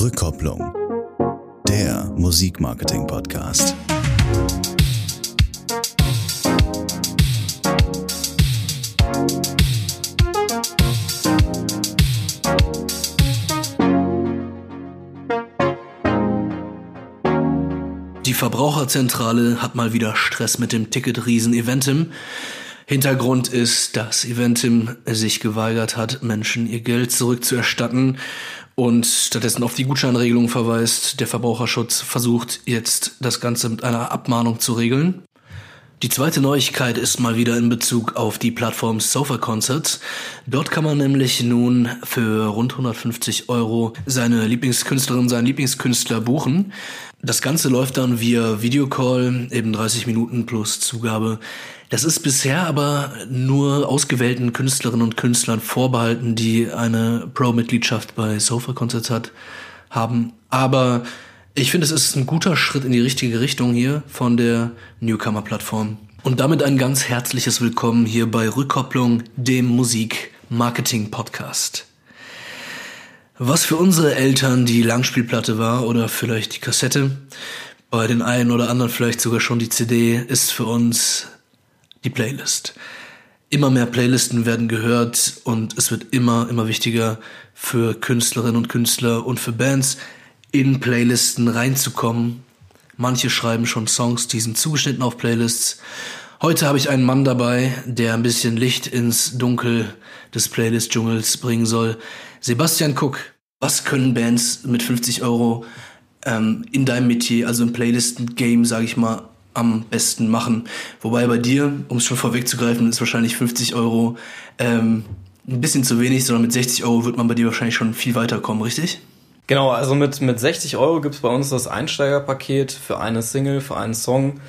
Rückkopplung. Der Musikmarketing-Podcast. Die Verbraucherzentrale hat mal wieder Stress mit dem Ticketriesen Eventim. Hintergrund ist, dass Eventim sich geweigert hat, Menschen ihr Geld zurückzuerstatten und stattdessen auf die Gutscheinregelung verweist. Der Verbraucherschutz versucht jetzt das Ganze mit einer Abmahnung zu regeln. Die zweite Neuigkeit ist mal wieder in Bezug auf die Plattform Sofa Concerts. Dort kann man nämlich nun für rund 150 Euro seine Lieblingskünstlerin, seinen Lieblingskünstler buchen. Das Ganze läuft dann via Videocall, eben 30 Minuten plus Zugabe. Das ist bisher aber nur ausgewählten Künstlerinnen und Künstlern vorbehalten, die eine Pro-Mitgliedschaft bei Sofa Concerts hat, haben. Aber ich finde, es ist ein guter Schritt in die richtige Richtung hier von der Newcomer-Plattform. Und damit ein ganz herzliches Willkommen hier bei Rückkopplung, dem Musik-Marketing-Podcast. Was für unsere Eltern die Langspielplatte war oder vielleicht die Kassette, bei den einen oder anderen vielleicht sogar schon die CD, ist für uns die Playlist. Immer mehr Playlisten werden gehört und es wird immer, immer wichtiger für Künstlerinnen und Künstler und für Bands in Playlisten reinzukommen. Manche schreiben schon Songs, die sind zugeschnitten auf Playlists. Heute habe ich einen Mann dabei, der ein bisschen Licht ins Dunkel des Playlist-Dschungels bringen soll. Sebastian Cook, was können Bands mit 50 Euro ähm, in deinem Metier, also im Playlisten-Game, sage ich mal, am besten machen. Wobei bei dir, um es schon vorwegzugreifen, ist wahrscheinlich 50 Euro ähm, ein bisschen zu wenig, sondern mit 60 Euro wird man bei dir wahrscheinlich schon viel weiterkommen, richtig? Genau, also mit, mit 60 Euro gibt's bei uns das Einsteigerpaket für eine Single, für einen Song,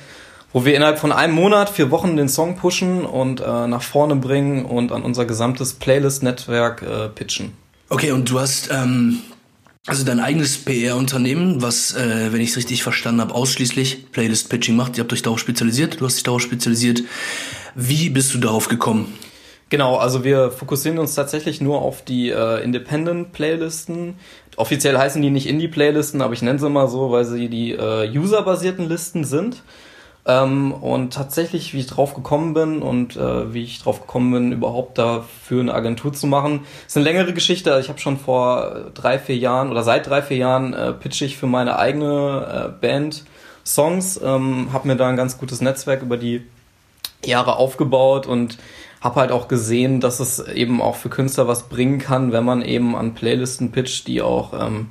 wo wir innerhalb von einem Monat, vier Wochen den Song pushen und äh, nach vorne bringen und an unser gesamtes Playlist-Netzwerk äh, pitchen. Okay, und du hast ähm, also dein eigenes PR-Unternehmen, was, äh, wenn ich es richtig verstanden habe, ausschließlich Playlist-Pitching macht. Ihr habt euch darauf spezialisiert, du hast dich darauf spezialisiert. Wie bist du darauf gekommen? Genau, also wir fokussieren uns tatsächlich nur auf die äh, Independent-Playlisten. Offiziell heißen die nicht Indie-Playlisten, aber ich nenne sie mal so, weil sie die äh, userbasierten Listen sind. Ähm, und tatsächlich, wie ich drauf gekommen bin und äh, wie ich drauf gekommen bin, überhaupt dafür eine Agentur zu machen, ist eine längere Geschichte. Ich habe schon vor drei, vier Jahren oder seit drei, vier Jahren äh, pitche ich für meine eigene äh, Band Songs, ähm, habe mir da ein ganz gutes Netzwerk über die Jahre aufgebaut und habe halt auch gesehen, dass es eben auch für Künstler was bringen kann, wenn man eben an Playlisten pitcht, die auch ähm,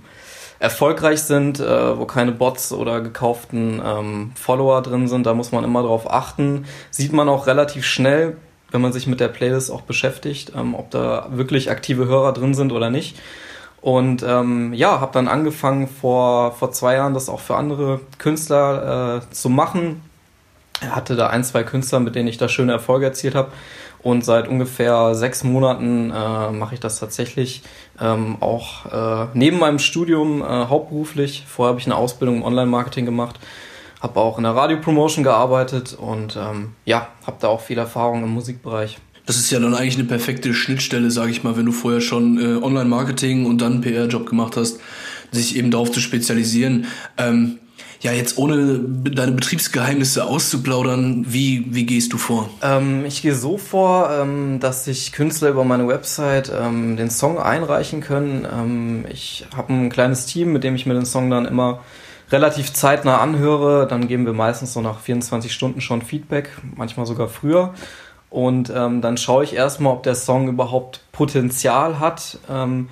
erfolgreich sind, äh, wo keine Bots oder gekauften ähm, Follower drin sind. Da muss man immer drauf achten. Sieht man auch relativ schnell, wenn man sich mit der Playlist auch beschäftigt, ähm, ob da wirklich aktive Hörer drin sind oder nicht. Und ähm, ja, habe dann angefangen vor, vor zwei Jahren das auch für andere Künstler äh, zu machen. Hatte da ein, zwei Künstler, mit denen ich da schöne Erfolge erzielt habe. Und seit ungefähr sechs Monaten äh, mache ich das tatsächlich ähm, auch äh, neben meinem Studium äh, hauptberuflich. Vorher habe ich eine Ausbildung im Online-Marketing gemacht, habe auch in der Radiopromotion gearbeitet und ähm, ja, habe da auch viel Erfahrung im Musikbereich. Das ist ja dann eigentlich eine perfekte Schnittstelle, sage ich mal, wenn du vorher schon äh, Online-Marketing und dann PR-Job gemacht hast, sich eben darauf zu spezialisieren. Ähm, ja, jetzt ohne deine Betriebsgeheimnisse auszuplaudern, wie, wie gehst du vor? Ähm, ich gehe so vor, ähm, dass sich Künstler über meine Website ähm, den Song einreichen können. Ähm, ich habe ein kleines Team, mit dem ich mir den Song dann immer relativ zeitnah anhöre. Dann geben wir meistens so nach 24 Stunden schon Feedback, manchmal sogar früher. Und ähm, dann schaue ich erstmal, ob der Song überhaupt Potenzial hat ähm,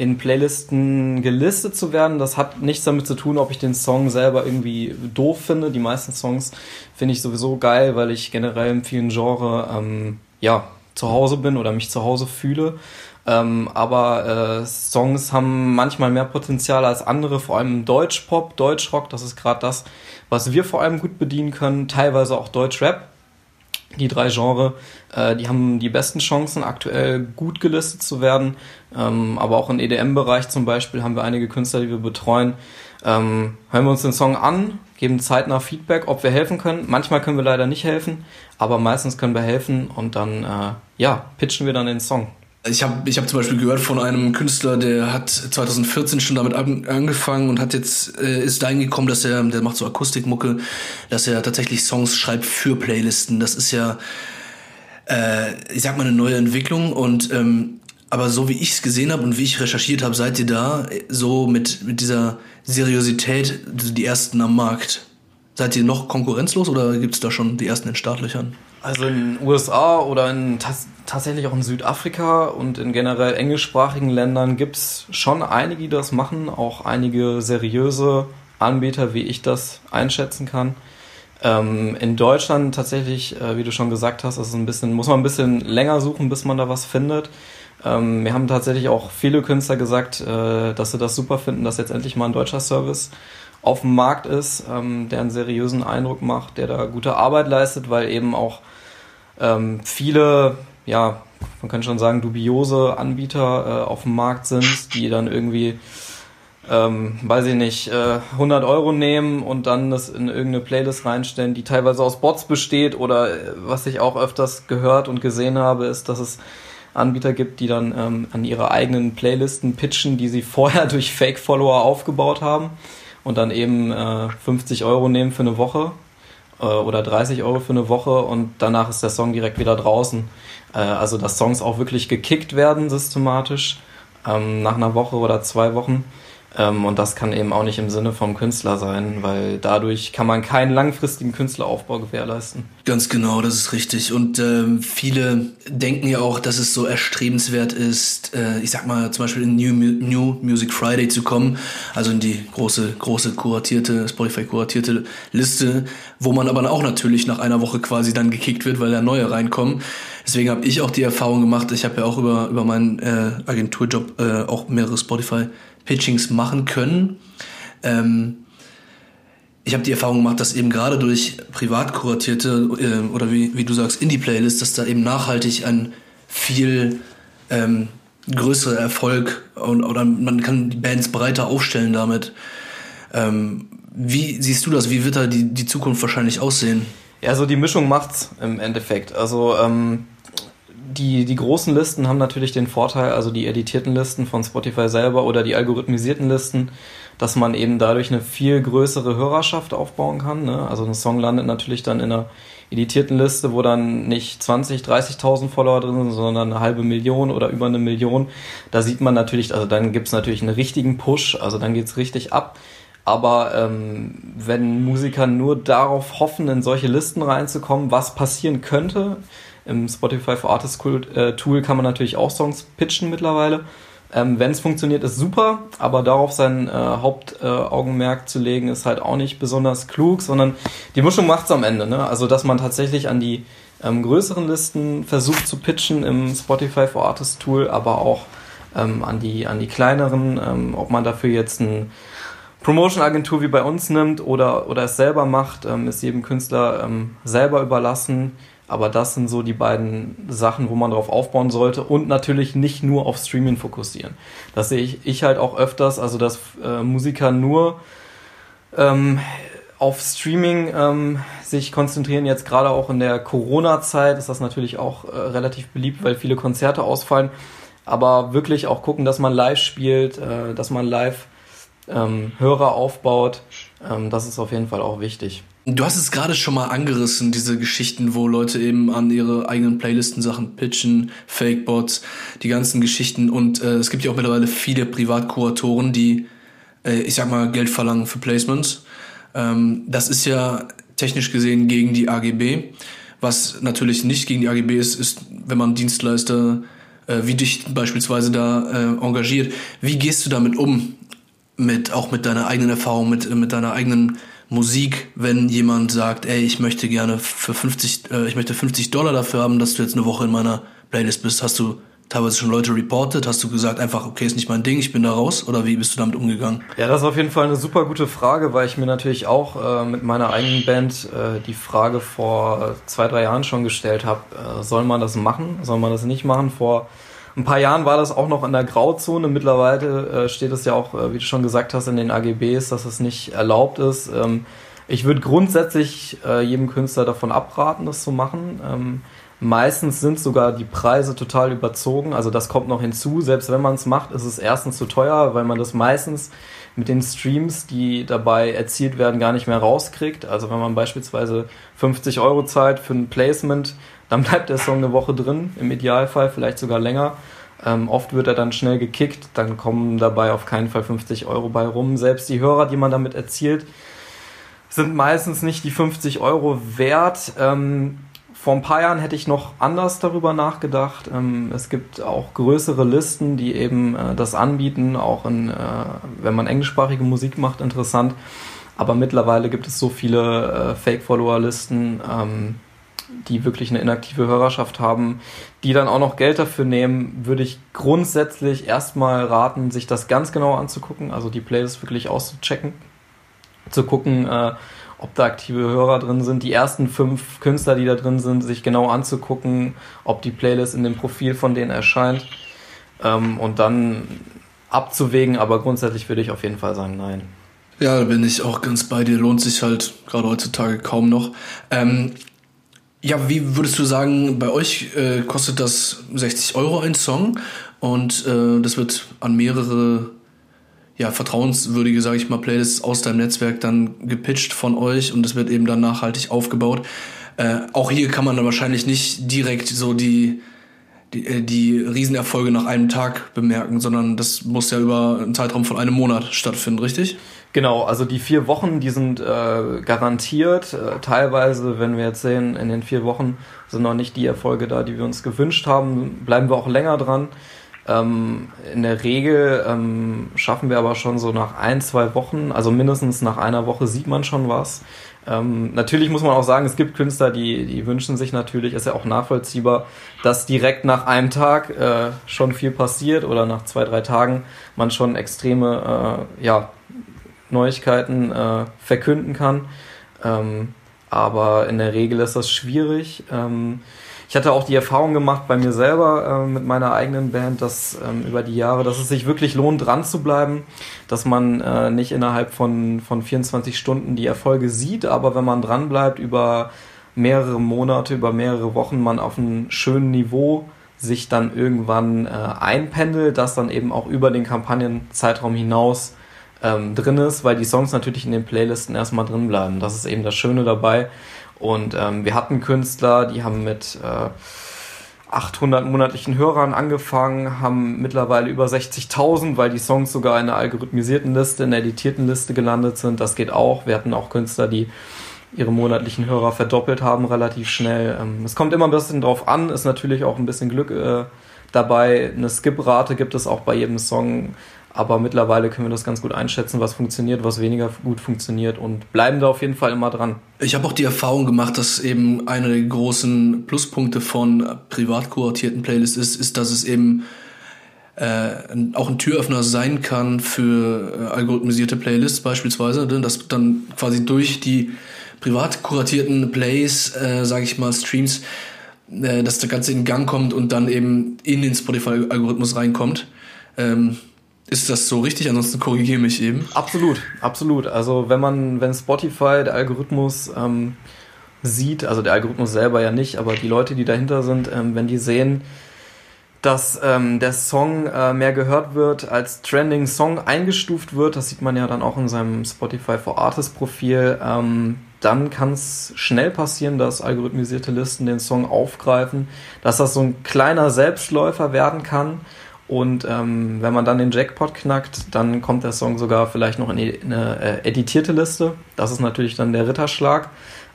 in Playlisten gelistet zu werden. Das hat nichts damit zu tun, ob ich den Song selber irgendwie doof finde. Die meisten Songs finde ich sowieso geil, weil ich generell in vielen Genres ähm, ja, zu Hause bin oder mich zu Hause fühle. Ähm, aber äh, Songs haben manchmal mehr Potenzial als andere, vor allem Deutschpop, Deutschrock, das ist gerade das, was wir vor allem gut bedienen können, teilweise auch Deutschrap die drei Genres, äh, die haben die besten Chancen, aktuell gut gelistet zu werden. Ähm, aber auch im EDM-Bereich zum Beispiel haben wir einige Künstler, die wir betreuen. Ähm, hören wir uns den Song an, geben zeitnah Feedback, ob wir helfen können. Manchmal können wir leider nicht helfen, aber meistens können wir helfen und dann, äh, ja, pitchen wir dann den Song. Ich habe ich hab zum Beispiel gehört von einem Künstler, der hat 2014 schon damit an, angefangen und hat jetzt äh, ist dahin gekommen, dass er, der macht so Akustikmucke, dass er tatsächlich Songs schreibt für Playlisten. Das ist ja, äh, ich sag mal, eine neue Entwicklung und ähm, aber so wie ich es gesehen habe und wie ich recherchiert habe, seid ihr da so mit, mit dieser Seriosität die ersten am Markt. Seid ihr noch konkurrenzlos oder gibt es da schon die ersten in Startlöchern? Also in den USA oder in tatsächlich auch in Südafrika und in generell englischsprachigen Ländern gibt es schon einige, die das machen, auch einige seriöse Anbieter, wie ich das einschätzen kann. Ähm, in Deutschland tatsächlich, äh, wie du schon gesagt hast, ist ein bisschen, muss man ein bisschen länger suchen, bis man da was findet. Ähm, mir haben tatsächlich auch viele Künstler gesagt, äh, dass sie das super finden, dass jetzt endlich mal ein deutscher Service auf dem Markt ist, ähm, der einen seriösen Eindruck macht, der da gute Arbeit leistet, weil eben auch ähm, viele, ja, man kann schon sagen, dubiose Anbieter äh, auf dem Markt sind, die dann irgendwie, ähm, weiß ich nicht, äh, 100 Euro nehmen und dann das in irgendeine Playlist reinstellen, die teilweise aus Bots besteht oder äh, was ich auch öfters gehört und gesehen habe, ist, dass es Anbieter gibt, die dann ähm, an ihre eigenen Playlisten pitchen, die sie vorher durch Fake-Follower aufgebaut haben und dann eben äh, 50 Euro nehmen für eine Woche äh, oder 30 Euro für eine Woche und danach ist der Song direkt wieder draußen. Äh, also dass Songs auch wirklich gekickt werden systematisch ähm, nach einer Woche oder zwei Wochen. Ähm, und das kann eben auch nicht im Sinne vom Künstler sein, weil dadurch kann man keinen langfristigen Künstleraufbau gewährleisten. Ganz genau, das ist richtig. Und äh, viele denken ja auch, dass es so erstrebenswert ist, äh, ich sag mal zum Beispiel in New, New Music Friday zu kommen, also in die große, große kuratierte, Spotify kuratierte Liste, wo man aber auch natürlich nach einer Woche quasi dann gekickt wird, weil da neue reinkommen. Deswegen habe ich auch die Erfahrung gemacht, ich habe ja auch über, über meinen äh, Agenturjob äh, auch mehrere Spotify Pitchings machen können. Ähm, ich habe die Erfahrung gemacht, dass eben gerade durch privat kuratierte äh, oder wie, wie du sagst, Indie-Playlists, dass da eben nachhaltig ein viel ähm, größerer Erfolg und, oder man kann die Bands breiter aufstellen damit. Ähm, wie siehst du das? Wie wird da die, die Zukunft wahrscheinlich aussehen? Ja, also die Mischung macht's im Endeffekt. Also ähm, die, die großen Listen haben natürlich den Vorteil, also die editierten Listen von Spotify selber oder die algorithmisierten Listen, dass man eben dadurch eine viel größere Hörerschaft aufbauen kann. Ne? Also ein Song landet natürlich dann in einer editierten Liste, wo dann nicht 20, 30.000 Follower drin sind, sondern eine halbe Million oder über eine Million. Da sieht man natürlich, also dann gibt's natürlich einen richtigen Push, also dann geht's richtig ab. Aber ähm, wenn Musiker nur darauf hoffen, in solche Listen reinzukommen, was passieren könnte, im Spotify for Artists äh, Tool kann man natürlich auch Songs pitchen mittlerweile. Ähm, Wenn es funktioniert, ist super, aber darauf sein äh, Hauptaugenmerk äh, zu legen, ist halt auch nicht besonders klug, sondern die Mischung macht's am Ende. Ne? Also, dass man tatsächlich an die ähm, größeren Listen versucht zu pitchen im Spotify for Artists Tool, aber auch ähm, an, die, an die kleineren, ähm, ob man dafür jetzt ein Promotion-Agentur wie bei uns nimmt oder, oder es selber macht, ähm, ist jedem Künstler ähm, selber überlassen. Aber das sind so die beiden Sachen, wo man drauf aufbauen sollte und natürlich nicht nur auf Streaming fokussieren. Das sehe ich, ich halt auch öfters, also dass äh, Musiker nur ähm, auf Streaming ähm, sich konzentrieren. Jetzt gerade auch in der Corona-Zeit ist das natürlich auch äh, relativ beliebt, weil viele Konzerte ausfallen. Aber wirklich auch gucken, dass man live spielt, äh, dass man live ähm, Hörer aufbaut. Ähm, das ist auf jeden Fall auch wichtig. Du hast es gerade schon mal angerissen, diese Geschichten, wo Leute eben an ihre eigenen Playlisten Sachen pitchen, Fakebots, die ganzen Geschichten. Und äh, es gibt ja auch mittlerweile viele Privatkuratoren, die, äh, ich sag mal, Geld verlangen für Placements. Ähm, das ist ja technisch gesehen gegen die AGB. Was natürlich nicht gegen die AGB ist, ist, wenn man Dienstleister äh, wie dich beispielsweise da äh, engagiert. Wie gehst du damit um? Mit, auch mit deiner eigenen Erfahrung, mit, mit deiner eigenen Musik, wenn jemand sagt, ey, ich möchte gerne für 50, äh, ich möchte 50 Dollar dafür haben, dass du jetzt eine Woche in meiner Playlist bist, hast du teilweise schon Leute reported? Hast du gesagt einfach, okay, ist nicht mein Ding, ich bin da raus? Oder wie bist du damit umgegangen? Ja, das ist auf jeden Fall eine super gute Frage, weil ich mir natürlich auch äh, mit meiner eigenen Band äh, die Frage vor zwei, drei Jahren schon gestellt habe, äh, soll man das machen? Soll man das nicht machen? Vor ein paar Jahren war das auch noch in der Grauzone. Mittlerweile äh, steht es ja auch, äh, wie du schon gesagt hast, in den AGBs, dass es nicht erlaubt ist. Ähm, ich würde grundsätzlich äh, jedem Künstler davon abraten, das zu machen, ähm, Meistens sind sogar die Preise total überzogen. Also das kommt noch hinzu. Selbst wenn man es macht, ist es erstens zu teuer, weil man das meistens mit den Streams, die dabei erzielt werden, gar nicht mehr rauskriegt. Also wenn man beispielsweise 50 Euro zahlt für ein Placement, dann bleibt der Song eine Woche drin, im Idealfall vielleicht sogar länger. Ähm, oft wird er dann schnell gekickt, dann kommen dabei auf keinen Fall 50 Euro bei rum. Selbst die Hörer, die man damit erzielt, sind meistens nicht die 50 Euro wert. Ähm, vor ein paar Jahren hätte ich noch anders darüber nachgedacht. Ähm, es gibt auch größere Listen, die eben äh, das anbieten, auch in, äh, wenn man englischsprachige Musik macht, interessant. Aber mittlerweile gibt es so viele äh, Fake-Follower-Listen, ähm, die wirklich eine inaktive Hörerschaft haben, die dann auch noch Geld dafür nehmen, würde ich grundsätzlich erstmal raten, sich das ganz genau anzugucken, also die Playlist wirklich auszuchecken, zu gucken, ob da aktive Hörer drin sind, die ersten fünf Künstler, die da drin sind, sich genau anzugucken, ob die Playlist in dem Profil von denen erscheint ähm, und dann abzuwägen, aber grundsätzlich würde ich auf jeden Fall sagen, nein. Ja, da bin ich auch ganz bei dir. Lohnt sich halt gerade heutzutage kaum noch. Ähm, ja, wie würdest du sagen, bei euch äh, kostet das 60 Euro ein Song und äh, das wird an mehrere ja, vertrauenswürdige, sage ich mal, Playlists aus deinem Netzwerk dann gepitcht von euch und es wird eben dann nachhaltig aufgebaut. Äh, auch hier kann man dann wahrscheinlich nicht direkt so die, die, äh, die Riesenerfolge nach einem Tag bemerken, sondern das muss ja über einen Zeitraum von einem Monat stattfinden, richtig? Genau, also die vier Wochen, die sind äh, garantiert. Äh, teilweise, wenn wir jetzt sehen, in den vier Wochen sind noch nicht die Erfolge da, die wir uns gewünscht haben, bleiben wir auch länger dran. Ähm, in der Regel ähm, schaffen wir aber schon so nach ein, zwei Wochen, also mindestens nach einer Woche sieht man schon was. Ähm, natürlich muss man auch sagen, es gibt Künstler, die, die wünschen sich natürlich, ist ja auch nachvollziehbar, dass direkt nach einem Tag äh, schon viel passiert oder nach zwei, drei Tagen man schon extreme äh, ja, Neuigkeiten äh, verkünden kann. Ähm, aber in der Regel ist das schwierig. Ich hatte auch die Erfahrung gemacht bei mir selber äh, mit meiner eigenen Band, dass ähm, über die Jahre, dass es sich wirklich lohnt, dran zu bleiben, dass man äh, nicht innerhalb von, von 24 Stunden die Erfolge sieht, aber wenn man dran bleibt über mehrere Monate, über mehrere Wochen, man auf einem schönen Niveau sich dann irgendwann äh, einpendelt, das dann eben auch über den Kampagnenzeitraum hinaus ähm, drin ist, weil die Songs natürlich in den Playlisten erstmal drin bleiben. Das ist eben das Schöne dabei. Und ähm, wir hatten Künstler, die haben mit äh, 800 monatlichen Hörern angefangen, haben mittlerweile über 60.000, weil die Songs sogar in einer algorithmisierten Liste, in einer editierten Liste gelandet sind. Das geht auch. Wir hatten auch Künstler, die ihre monatlichen Hörer verdoppelt haben, relativ schnell. Ähm, es kommt immer ein bisschen drauf an, ist natürlich auch ein bisschen Glück äh, dabei. Eine Skip-Rate gibt es auch bei jedem Song. Aber mittlerweile können wir das ganz gut einschätzen, was funktioniert, was weniger gut funktioniert und bleiben da auf jeden Fall immer dran. Ich habe auch die Erfahrung gemacht, dass eben einer der großen Pluspunkte von privat kuratierten Playlists ist, ist, dass es eben äh, auch ein Türöffner sein kann für äh, algorithmisierte Playlists beispielsweise, ne? dass dann quasi durch die privat kuratierten Plays, äh, sage ich mal, Streams, äh, dass das Ganze in Gang kommt und dann eben in den Spotify-Algorithmus reinkommt. Ähm, ist das so richtig? Ansonsten korrigiere mich eben. Absolut, absolut. Also wenn man, wenn Spotify, der Algorithmus ähm, sieht, also der Algorithmus selber ja nicht, aber die Leute, die dahinter sind, ähm, wenn die sehen, dass ähm, der Song äh, mehr gehört wird, als Trending Song eingestuft wird, das sieht man ja dann auch in seinem Spotify for Artist Profil, ähm, dann kann es schnell passieren, dass algorithmisierte Listen den Song aufgreifen, dass das so ein kleiner Selbstläufer werden kann und ähm, wenn man dann den Jackpot knackt, dann kommt der Song sogar vielleicht noch in eine äh, editierte Liste. Das ist natürlich dann der Ritterschlag.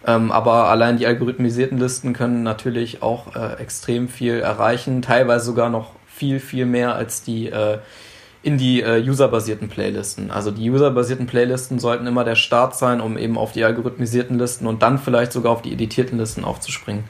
Ähm, aber allein die algorithmisierten Listen können natürlich auch äh, extrem viel erreichen, teilweise sogar noch viel, viel mehr als die äh, in die äh, userbasierten Playlisten. Also die userbasierten Playlisten sollten immer der Start sein, um eben auf die algorithmisierten Listen und dann vielleicht sogar auf die editierten Listen aufzuspringen.